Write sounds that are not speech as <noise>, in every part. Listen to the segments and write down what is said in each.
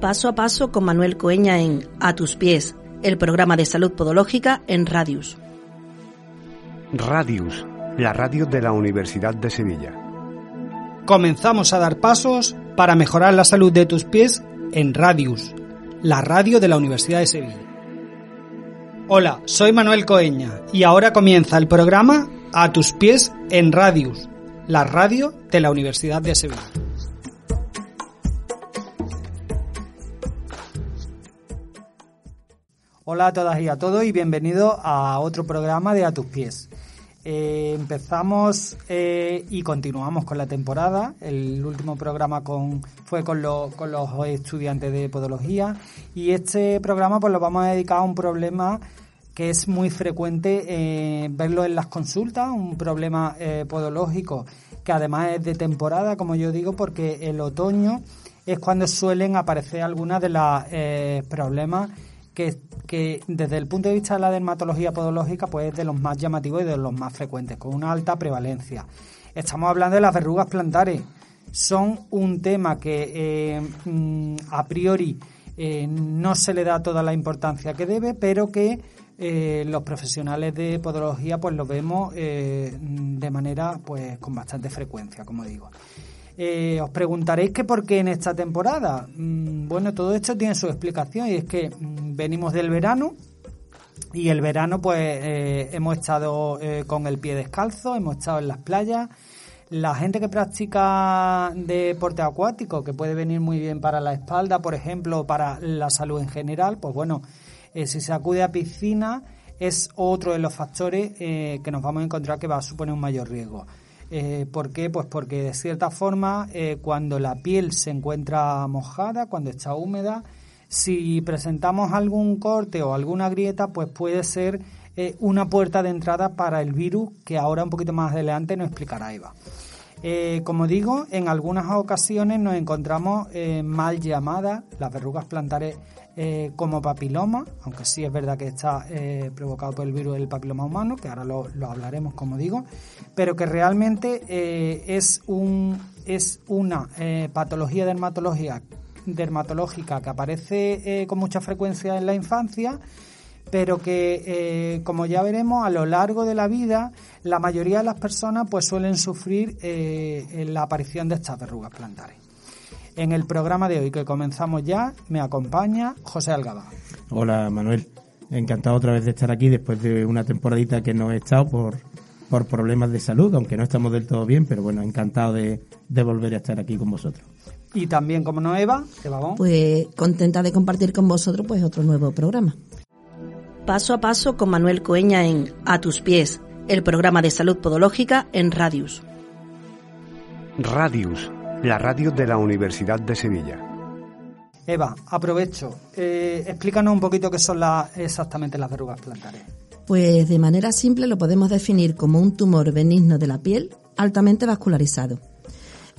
Paso a paso con Manuel Coeña en A tus pies, el programa de salud podológica en Radius. Radius, la radio de la Universidad de Sevilla. Comenzamos a dar pasos para mejorar la salud de tus pies en Radius, la radio de la Universidad de Sevilla. Hola, soy Manuel Coeña y ahora comienza el programa A tus pies en Radius, la radio de la Universidad de Sevilla. Hola a todas y a todos y bienvenidos a otro programa de A tus pies. Eh, empezamos eh, y continuamos con la temporada. El último programa con, fue con, lo- con los estudiantes de podología y este programa pues lo vamos a dedicar a un problema que es muy frecuente eh, verlo en las consultas, un problema podológico que además es de temporada, como yo digo, porque el otoño es cuando suelen aparecer algunas de los problemas que, que desde el punto de vista de la dermatología podológica pues es de los más llamativos y de los más frecuentes, con una alta prevalencia. Estamos hablando de las verrugas plantares. Son un tema que eh, mm, a priori eh, no se le da toda la importancia que debe, pero que eh, los profesionales de podología pues lo vemos de manera pues con bastante frecuencia, como digo. Eh, os preguntaréis que por qué en esta temporada. Mm, bueno, todo esto tiene su explicación y es que mm, venimos del verano y el verano pues eh, hemos estado eh, con el pie descalzo, hemos estado en las playas. La gente que practica deporte acuático, que puede venir muy bien para la espalda, por ejemplo, para la salud en general, pues bueno, eh, si se acude a piscina es otro de los factores que nos vamos a encontrar que va a suponer un mayor riesgo. Eh, ¿Por qué? Pues porque de cierta forma eh, cuando la piel se encuentra mojada, cuando está húmeda, si presentamos algún corte o alguna grieta, pues puede ser eh, una puerta de entrada para el virus que ahora un poquito más adelante nos explicará Eva. Eh, como digo, en algunas ocasiones nos encontramos eh, mal llamadas las verrugas plantares eh, como papiloma, aunque sí es verdad que está provocado por el virus del papiloma humano, que ahora lo, lo hablaremos, como digo, pero que realmente es, un, es una patología dermatológica, dermatológica que aparece con mucha frecuencia en la infancia pero que eh, como ya veremos a lo largo de la vida la mayoría de las personas pues suelen sufrir eh, la aparición de estas verrugas plantares. En el programa de hoy que comenzamos ya me acompaña José Algaba. Hola Manuel, encantado otra vez de estar aquí después de una temporadita que no he estado por, por problemas de salud, aunque no estamos del todo bien, pero bueno, encantado de, de volver a estar aquí con vosotros. Y también como no Eva. Pues contenta de compartir con vosotros pues otro nuevo programa. Paso a paso con Manuel Coeña en A tus pies, el programa de salud podológica en Radius. Radius, la radio de la Universidad de Sevilla. Eva, aprovecho. Eh, explícanos un poquito qué son las- exactamente las verrugas plantares. Pues de manera simple lo podemos definir como un tumor benigno de la piel altamente vascularizado.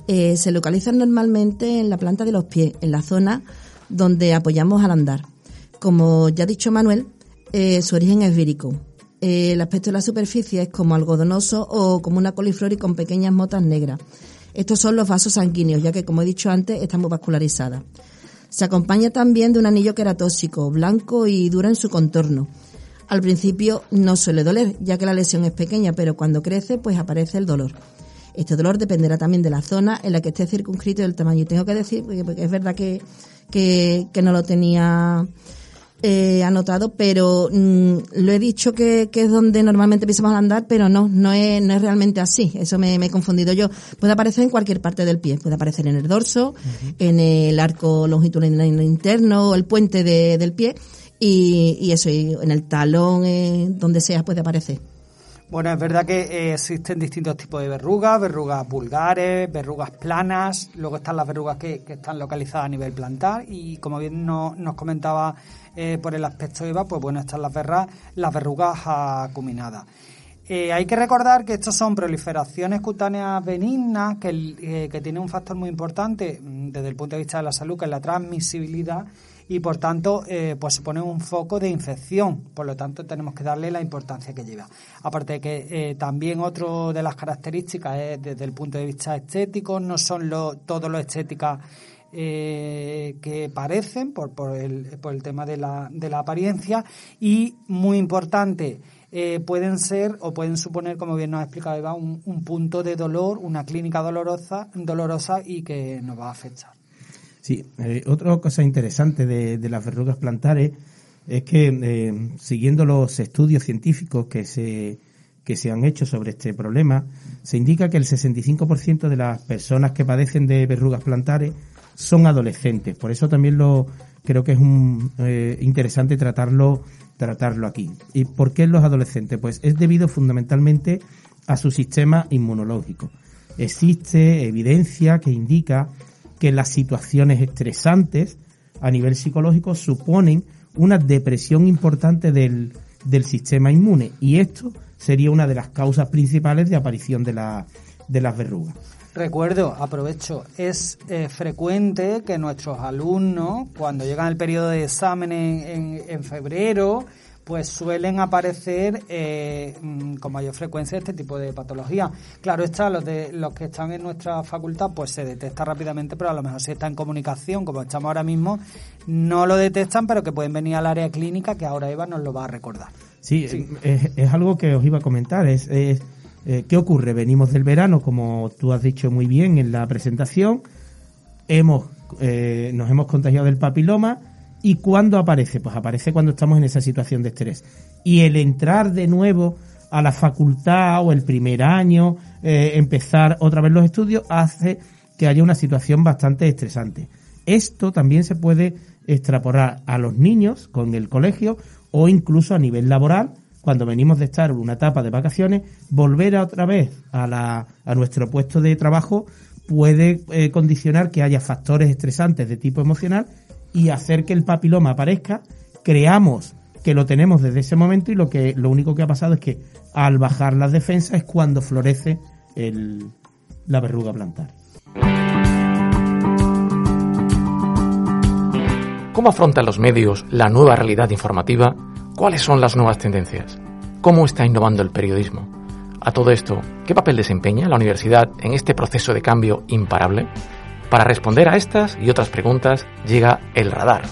Eh, se localizan normalmente en la planta de los pies, en la zona donde apoyamos al andar. Como ya ha dicho Manuel, eh, su origen es vírico. Eh, el aspecto de la superficie es como algodonoso o como una coliflor y con pequeñas motas negras. Estos son los vasos sanguíneos, ya que, como he dicho antes, están muy vascularizadas. Se acompaña también de un anillo queratóxico, blanco y duro en su contorno. Al principio no suele doler, ya que la lesión es pequeña, pero cuando crece, pues aparece el dolor. Este dolor dependerá también de la zona en la que esté circunscrito y del tamaño. Y tengo que decir, porque, es verdad que, que no lo tenía eh, anotado, pero mm, lo he dicho que, que es donde normalmente empezamos a andar, pero no, no es, no es realmente así. Eso me, me he confundido yo. Puede aparecer en cualquier parte del pie. Puede aparecer en el dorso, en el arco longitudinal interno, el puente de- del pie, y, y eso, y en el talón, eh, donde sea, puede aparecer. Bueno, es verdad que eh, existen distintos tipos de verrugas, verrugas vulgares, verrugas planas, luego están las verrugas que, están localizadas a nivel plantar y como bien no- nos comentaba eh, por el aspecto Eva, pues bueno, están las, verras, las verrugas acuminadas. Eh, hay que recordar que estos son proliferaciones cutáneas benignas que, eh, que tienen un factor muy importante mm, desde el punto de vista de la salud, que es la transmisibilidad y por tanto eh, pues supone un foco de infección. Por lo tanto tenemos que darle la importancia que lleva. Aparte de que eh, también otro de las características es desde el punto de vista estético, no son lo, todo lo estéticas eh, que parecen por, por, el, por el tema de la, de la apariencia y muy importante eh, pueden ser o pueden suponer como bien nos ha explicado Eva un, un punto de dolor una clínica dolorosa dolorosa y que nos va a afectar Sí, eh, otra cosa interesante de, de las verrugas plantares es que, eh, siguiendo los estudios científicos que se, que se han hecho sobre este problema, se indica que el 65% de las personas que padecen de verrugas plantares son adolescentes. Por eso también lo creo que es un, eh, interesante tratarlo, tratarlo aquí. ¿Y por qué los adolescentes? Pues es debido fundamentalmente a su sistema inmunológico. Existe evidencia que indica que las situaciones estresantes a nivel psicológico suponen una depresión importante del, del sistema inmune y esto sería una de las causas principales de aparición de, la, de las verrugas. Recuerdo, aprovecho, es eh, frecuente que nuestros alumnos, cuando llegan el periodo de exámenes en, en febrero, pues suelen aparecer eh, mm, con mayor frecuencia este tipo de patología. Claro está, los de los que están en nuestra facultad, pues se detecta rápidamente, pero a lo mejor si está en comunicación, como estamos ahora mismo, no lo detectan, pero que pueden venir al área clínica, que ahora Eva nos lo va a recordar. Sí, Es, es algo que os iba a comentar. Es, es, eh, ¿Qué ocurre? Venimos del verano, como tú has dicho muy bien en la presentación, hemos, eh, nos hemos contagiado del papiloma y ¿cuándo aparece? Pues aparece cuando estamos en esa situación de estrés. Y el entrar de nuevo a la facultad o el primer año, eh, empezar otra vez los estudios, hace que haya una situación bastante estresante. Esto también se puede extrapolar a los niños con el colegio o incluso a nivel laboral, cuando venimos de estar una etapa de vacaciones, volver otra vez a, la, a nuestro puesto de trabajo puede eh, condicionar que haya factores estresantes de tipo emocional y hacer que el papiloma aparezca. Creamos que lo tenemos desde ese momento y lo que lo único que ha pasado es que al bajar las defensas es cuando florece la verruga plantar. ¿Cómo afrontan los medios la nueva realidad informativa? ¿Cuáles son las nuevas tendencias? ¿Cómo está innovando el periodismo? A todo esto, ¿qué papel desempeña la universidad en este proceso de cambio imparable? Para responder a estas y otras preguntas llega El Radar.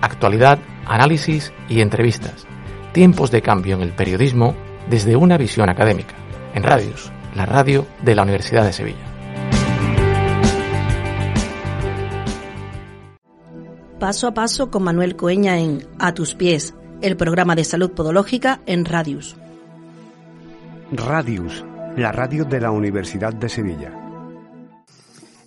Actualidad, análisis y entrevistas. Tiempos de cambio en el periodismo desde una visión académica. En Radios, la radio de la Universidad de Sevilla. Paso a paso con Manuel Coeña en A tus pies, el programa de salud podológica en Radius. Radius, la radio de la Universidad de Sevilla.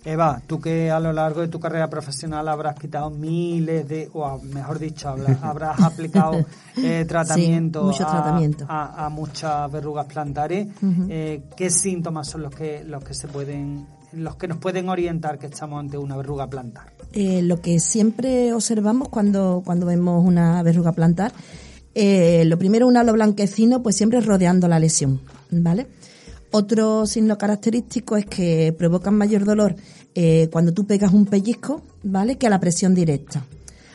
Eva, tú que a lo largo de tu carrera profesional habrás quitado miles de, o mejor dicho, <laughs> habrás aplicado eh, tratamiento, mucho a, tratamiento. a- a muchas verrugas plantares. eh, ¿Qué síntomas son los que los que se pueden, los que nos pueden orientar que estamos ante una verruga plantar? Eh, lo que siempre observamos cuando, cuando vemos una verruga plantar, eh, lo primero un halo blanquecino, pues siempre rodeando la lesión, ¿vale? Otro signo característico es que provocan mayor dolor eh, cuando tú pegas un pellizco, ¿vale? Que a la presión directa.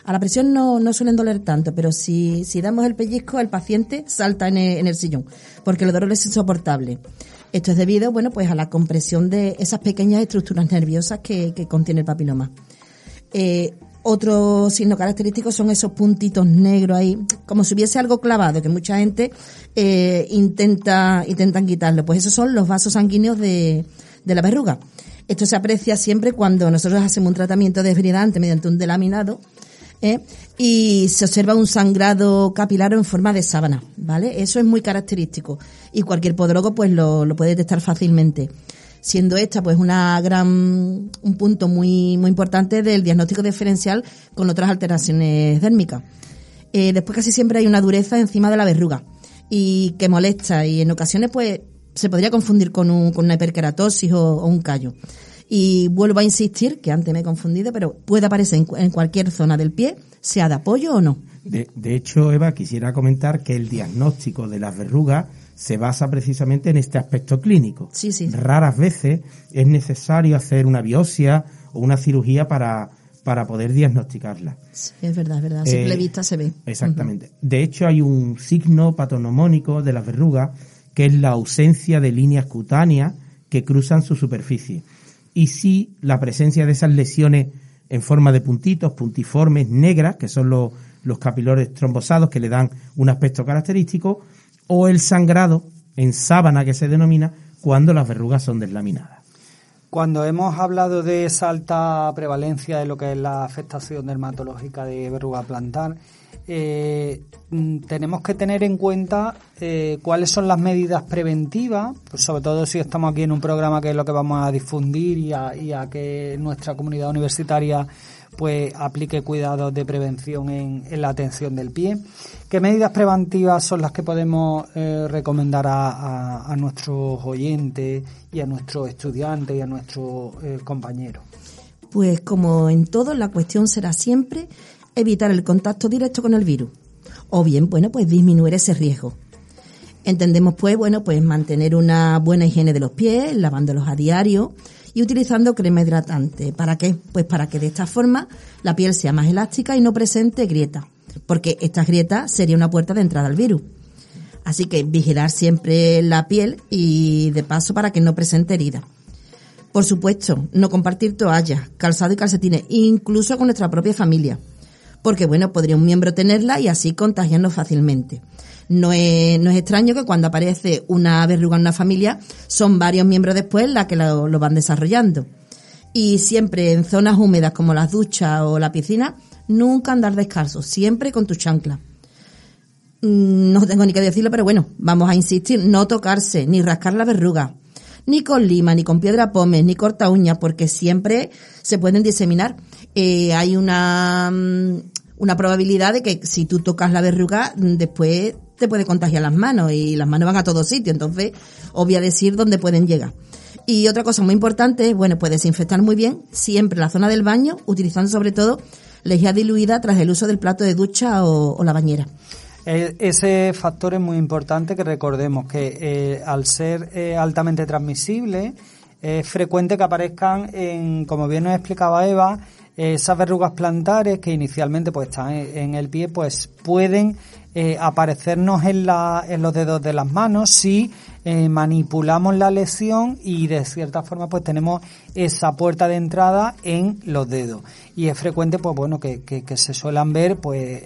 A la presión no, no suelen doler tanto, pero si, si damos el pellizco, el paciente salta en el, en el sillón, porque el dolor es insoportable. Esto es debido, bueno, pues a la compresión de esas pequeñas estructuras nerviosas que, que contiene el papiloma. Eh, otro signo característico son esos puntitos negros ahí, como si hubiese algo clavado, que mucha gente eh, intenta intentan quitarlo. Pues esos son los vasos sanguíneos de, de la verruga. Esto se aprecia siempre cuando nosotros hacemos un tratamiento desbridante mediante un delaminado ¿eh? y se observa un sangrado capilar en forma de sábana, ¿vale? Eso es muy característico y cualquier podólogo pues lo, lo puede detectar fácilmente siendo esta pues una gran un punto muy muy importante del diagnóstico diferencial con otras alteraciones dérmicas. Eh, después casi siempre hay una dureza encima de la verruga y que molesta y en ocasiones pues se podría confundir con, un, con una hiperkeratosis o, un callo. Y vuelvo a insistir, que antes me he confundido, pero puede aparecer en, en cualquier zona del pie, sea de apoyo o no. De, de hecho, Eva, quisiera comentar que el diagnóstico de las verrugas se basa precisamente en este aspecto clínico. Sí, sí. Raras veces es necesario hacer una biopsia o una cirugía para, para poder diagnosticarla. Sí, es verdad, es verdad. A simple Eh, vista se ve. Exactamente. De hecho, hay un signo patonomónico de las verrugas que es la ausencia de líneas cutáneas que cruzan su superficie. Y sí, la presencia de esas lesiones en forma de puntitos, puntiformes, negras, que son los, los capilares trombosados que le dan un aspecto característico, o el sangrado en sábana que se denomina cuando las verrugas son deslaminadas. Cuando hemos hablado de esa alta prevalencia de lo que es la afectación dermatológica de verruga plantar, eh, mm, tenemos que tener en cuenta eh, cuáles son las medidas preventivas, pues sobre todo si estamos aquí en un programa que es lo que vamos a difundir y a, y a que nuestra comunidad universitaria pues aplique cuidados de prevención en, en la atención del pie. ¿Qué medidas preventivas son las que podemos eh, recomendar a, nuestros oyentes y a nuestros estudiantes y a nuestros eh, compañeros? Pues como en todo, la cuestión será siempre evitar el contacto directo con el virus. O bien, bueno, pues disminuir ese riesgo. Entendemos pues, bueno, pues mantener una buena higiene de los pies, lavándolos a diario y utilizando crema hidratante. ¿Para qué? Pues para que de esta forma la piel sea más elástica y no presente grietas. Porque estas grietas sería una puerta de entrada al virus. Así que vigilar siempre la piel y de paso para que no presente heridas. Por supuesto, no compartir toallas, calzado y calcetines, incluso con nuestra propia familia. Porque, bueno, podría un miembro tenerla y así contagiarnos fácilmente. No es, no es extraño que cuando aparece una verruga en una familia, son varios miembros después las que lo, van desarrollando. Y siempre en zonas húmedas como las duchas o la piscina, nunca andar descalzo, siempre con tu chancla. Mm, No tengo ni que decirlo, pero bueno, vamos a insistir, no tocarse, ni rascar la verruga, ni con lima, ni con piedra pómez, ni corta uña, porque siempre se pueden diseminar. Eh, hay una, mm, una probabilidad de que si tú tocas la verruga, mm, después te puede contagiar las manos y las manos van a todos sitios, entonces os voy a decir dónde pueden llegar. Y otra cosa muy importante es, bueno, pues desinfectar muy bien siempre la zona del baño, utilizando sobre todo lejía diluida tras el uso del plato de ducha o- la bañera. Eh, Ese factor es muy importante que recordemos que eh, al ser eh, altamente transmisible es frecuente que aparezcan en, como bien nos explicaba Eva, esas verrugas plantares que inicialmente pues están en, el pie pues pueden eh, aparecernos en, la, en los dedos de las manos si eh, manipulamos la lesión y de cierta forma pues tenemos esa puerta de entrada en los dedos y es frecuente pues bueno que, que, que se suelan ver pues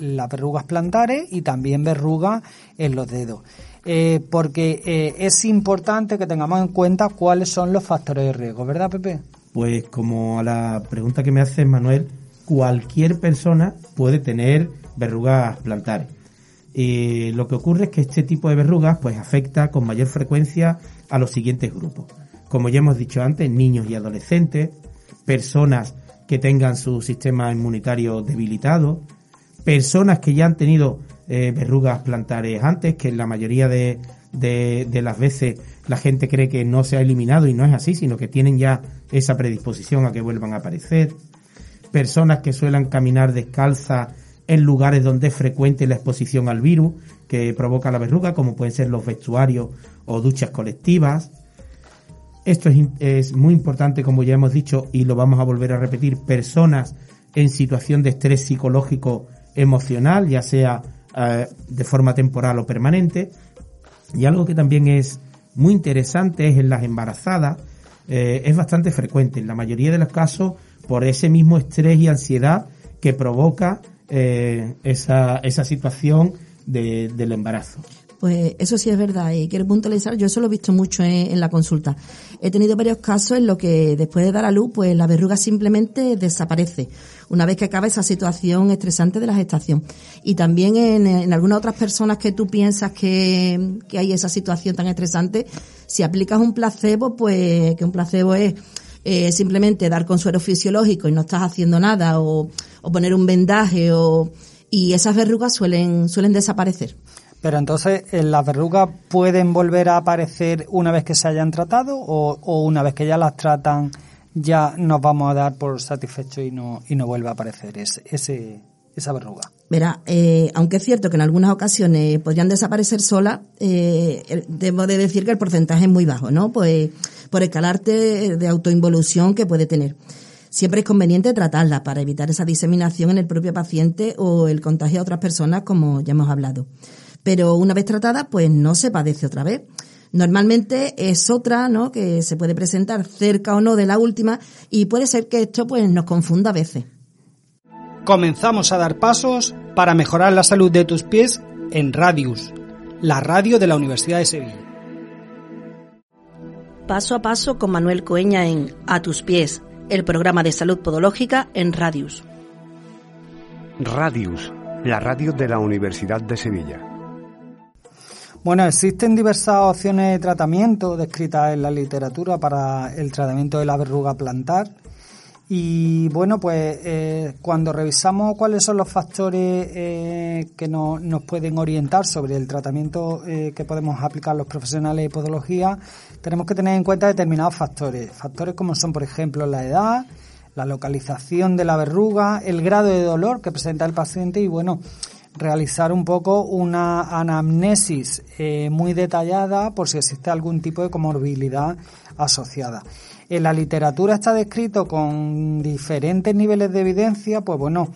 las verrugas plantares y también verrugas en los dedos Eh, porque eh, es importante que tengamos en cuenta cuáles son los factores de riesgo ¿verdad Pepe? Pues como a la pregunta que me hace Manuel, cualquier persona puede tener verrugas plantares. Eh, lo que ocurre es que este tipo de verrugas pues afecta con mayor frecuencia a los siguientes grupos. Como ya hemos dicho antes, niños y adolescentes, personas que tengan su sistema inmunitario debilitado, personas que ya han tenido eh, verrugas plantares antes, que en la mayoría de, de- las veces la gente cree que no se ha eliminado y no es así, sino que tienen ya esa predisposición a que vuelvan a aparecer. Personas que suelen caminar descalzas en lugares donde es frecuente la exposición al virus que provoca la verruga, como pueden ser los vestuarios o duchas colectivas. Esto es, es muy importante, como ya hemos dicho, y lo vamos a volver a repetir, personas en situación de estrés psicológico emocional, ya sea eh, de forma temporal o permanente. Y algo que también es muy interesante es en las embarazadas, eh, es bastante frecuente, en la mayoría de los casos, por ese mismo estrés y ansiedad que provoca eh, esa, esa situación de- del embarazo. Pues eso sí es verdad y quiero puntualizar, yo eso lo he visto mucho en, la consulta. He tenido varios casos en los que después de dar a luz, pues la verruga simplemente desaparece una vez que acaba esa situación estresante de la gestación. Y también en, algunas otras personas que tú piensas que, que hay esa situación tan estresante, si aplicas un placebo, pues que un placebo es eh, simplemente dar consuelo fisiológico y no estás haciendo nada o, o poner un vendaje o y esas verrugas suelen suelen desaparecer. Pero entonces, ¿eh, ¿las verrugas pueden volver a aparecer una vez que se hayan tratado o, o una vez que ya las tratan ya nos vamos a dar por satisfecho y no, y no vuelve a aparecer ese, ese, esa verruga? Verá, eh, aunque es cierto que en algunas ocasiones podrían desaparecer solas, eh, debo de decir que el porcentaje es muy bajo, ¿no? Pues por el carácter de autoinvolución que puede tener. Siempre es conveniente tratarla para evitar esa diseminación en el propio paciente o el contagio a otras personas, como ya hemos hablado. Pero una vez tratada, pues no se padece otra vez. Normalmente es otra, ¿no? Que se puede presentar cerca o no de la última y puede ser que esto pues nos confunda a veces. Comenzamos a dar pasos para mejorar la salud de tus pies en Radius, la radio de la Universidad de Sevilla. Paso a paso con Manuel Coeña en A tus pies, el programa de salud podológica en Radius. Radius, la radio de la Universidad de Sevilla. Bueno, existen diversas opciones de tratamiento descritas en la literatura para el tratamiento de la verruga plantar. Y bueno, pues eh, cuando revisamos cuáles son los factores eh, que no- nos pueden orientar sobre el tratamiento eh, que podemos aplicar los profesionales de podología, tenemos que tener en cuenta determinados factores. Factores como son, por ejemplo, la edad, la localización de la verruga, el grado de dolor que presenta el paciente y bueno, realizar un poco una anamnesis eh, muy detallada por si existe algún tipo de comorbilidad asociada. En la literatura está descrito con diferentes niveles de evidencia, pues bueno,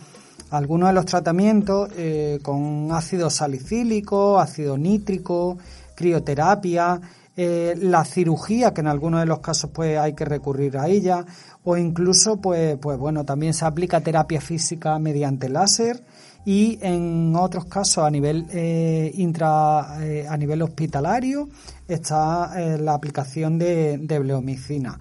algunos de los tratamientos eh, con ácido salicílico, ácido nítrico, crioterapia, eh, la cirugía, que en algunos de los casos pues hay que recurrir a ella, o incluso pues, pues bueno, también se aplica terapia física mediante láser y en otros casos a nivel eh, intra eh, a nivel hospitalario está eh, la aplicación de, de bleomicina.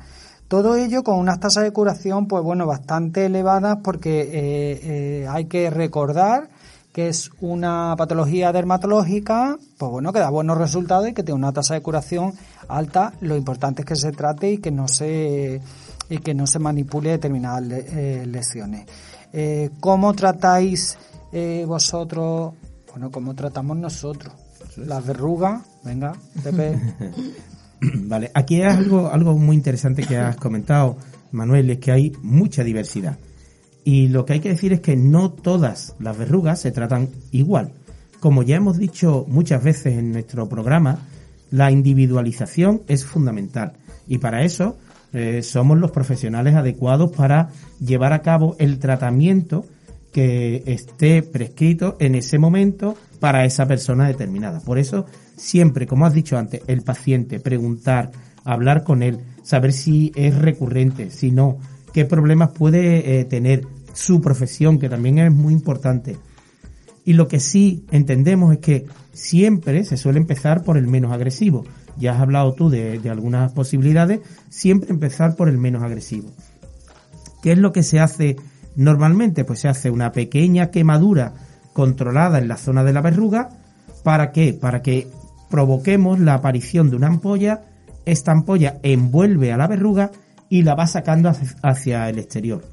Todo ello con unas tasas de curación, pues bueno, bastante elevadas porque hay que recordar que es una patología dermatológica, pues bueno, que da buenos resultados y que tiene una tasa de curación alta. Lo importante es que se trate y que no se y que no se manipule determinadas le- lesiones. ¿Cómo tratáis eh, vosotros? Bueno, ¿cómo tratamos nosotros? Las verrugas, venga, Pepe. <laughs> Vale, aquí es algo, algo muy interesante que has comentado, Manuel, es que hay mucha diversidad. Y lo que hay que decir es que no todas las verrugas se tratan igual. Como ya hemos dicho muchas veces en nuestro programa, la individualización es fundamental. Y para eso eh, somos los profesionales adecuados para llevar a cabo el tratamiento que esté prescrito en ese momento para esa persona determinada. Por eso, siempre, como has dicho antes, el paciente, preguntar, hablar con él, saber si es recurrente, si no, qué problemas puede eh, tener su profesión, que también es muy importante. Y lo que sí entendemos es que siempre se suele empezar por el menos agresivo. Ya has hablado tú de, de algunas posibilidades, siempre empezar por el menos agresivo. ¿Qué es lo que se hace normalmente? Pues se hace una pequeña quemadura controlada en la zona de la verruga. ¿Para qué? Para que provoquemos la aparición de una ampolla. Esta ampolla envuelve a la verruga y la va sacando hacia- hacia el exterior.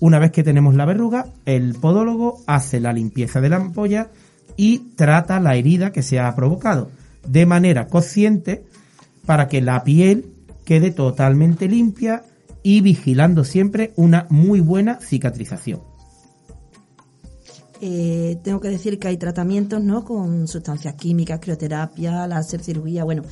Una vez que tenemos la verruga, el podólogo hace la limpieza de la ampolla y trata la herida que se ha provocado de manera consciente para que la piel quede totalmente limpia y vigilando siempre una muy buena cicatrización. Eh, tengo que decir que hay tratamientos, ¿no? Con sustancias químicas, crioterapia, láser, cirugía, bueno.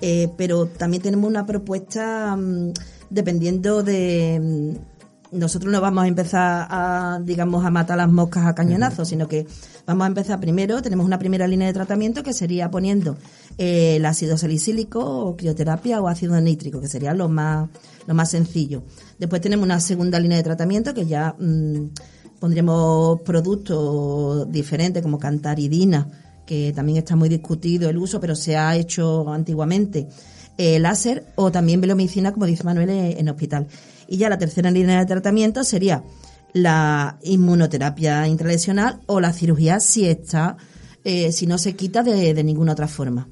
Eh, pero también tenemos una propuesta mm, dependiendo de... mm, nosotros no vamos a empezar a, digamos, a matar las moscas a cañonazos, sino que vamos a empezar primero, tenemos una primera línea de tratamiento que sería poniendo el ácido salicílico o crioterapia o ácido nítrico, que sería lo más, lo más sencillo. Después tenemos una segunda línea de tratamiento que ya mm, pondremos productos diferentes como cantaridina, que también está muy discutido el uso, pero se ha hecho antiguamente, eh, láser o también velomicina, como dice Manuel, en hospital. Y ya la tercera línea de tratamiento sería la inmunoterapia intralesional o la cirugía si está, eh, si no se quita de, de ninguna otra forma.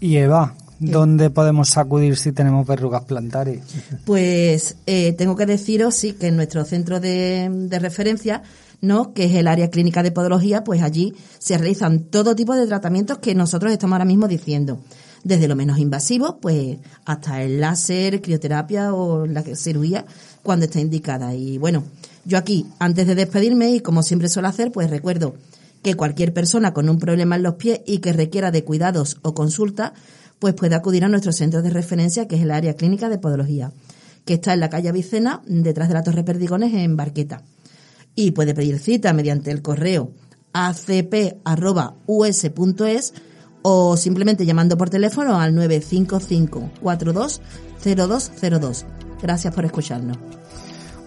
Y Eva, ¿Dónde podemos acudir si tenemos verrugas plantares? <laughs> Pues eh, tengo que deciros, sí, que en nuestro centro de, de referencia, ¿no? que es el área clínica de podología, pues allí se realizan todo tipo de tratamientos que nosotros estamos ahora mismo diciendo. Desde lo menos invasivo, pues hasta el láser, crioterapia o la cirugía cuando está indicada. Y bueno, yo aquí, antes de despedirme, y como siempre suelo hacer, pues recuerdo que cualquier persona con un problema en los pies y que requiera de cuidados o consulta, pues puede acudir a nuestro centro de referencia, que es el área clínica de podología, que está en la calle Avicena, detrás de la Torre Perdigones, en Barqueta. Y puede pedir cita mediante el correo acp.us.es o simplemente llamando por teléfono al 955 420202. Gracias por escucharnos.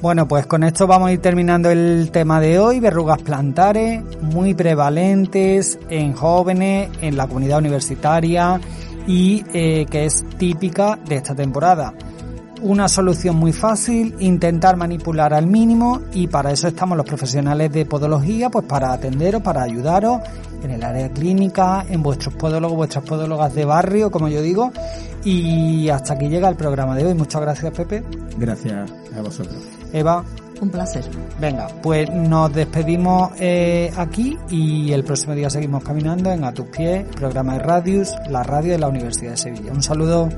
Bueno, pues con esto vamos a ir terminando el tema de hoy, verrugas plantares, muy prevalentes en jóvenes, en la comunidad universitaria y eh, que es típica de esta temporada. Una solución muy fácil, intentar manipular al mínimo y para eso estamos los profesionales de podología, pues para atenderos, para ayudaros en el área clínica, en vuestros podólogos, vuestras podólogas de barrio, como yo digo. Y hasta aquí llega el programa de hoy. Muchas gracias, Pepe. Gracias a vosotros. Eva. Un placer. Venga, pues nos despedimos eh, aquí y el próximo día seguimos caminando en A tus pies, programa de Radius, la radio de la Universidad de Sevilla. Un saludo.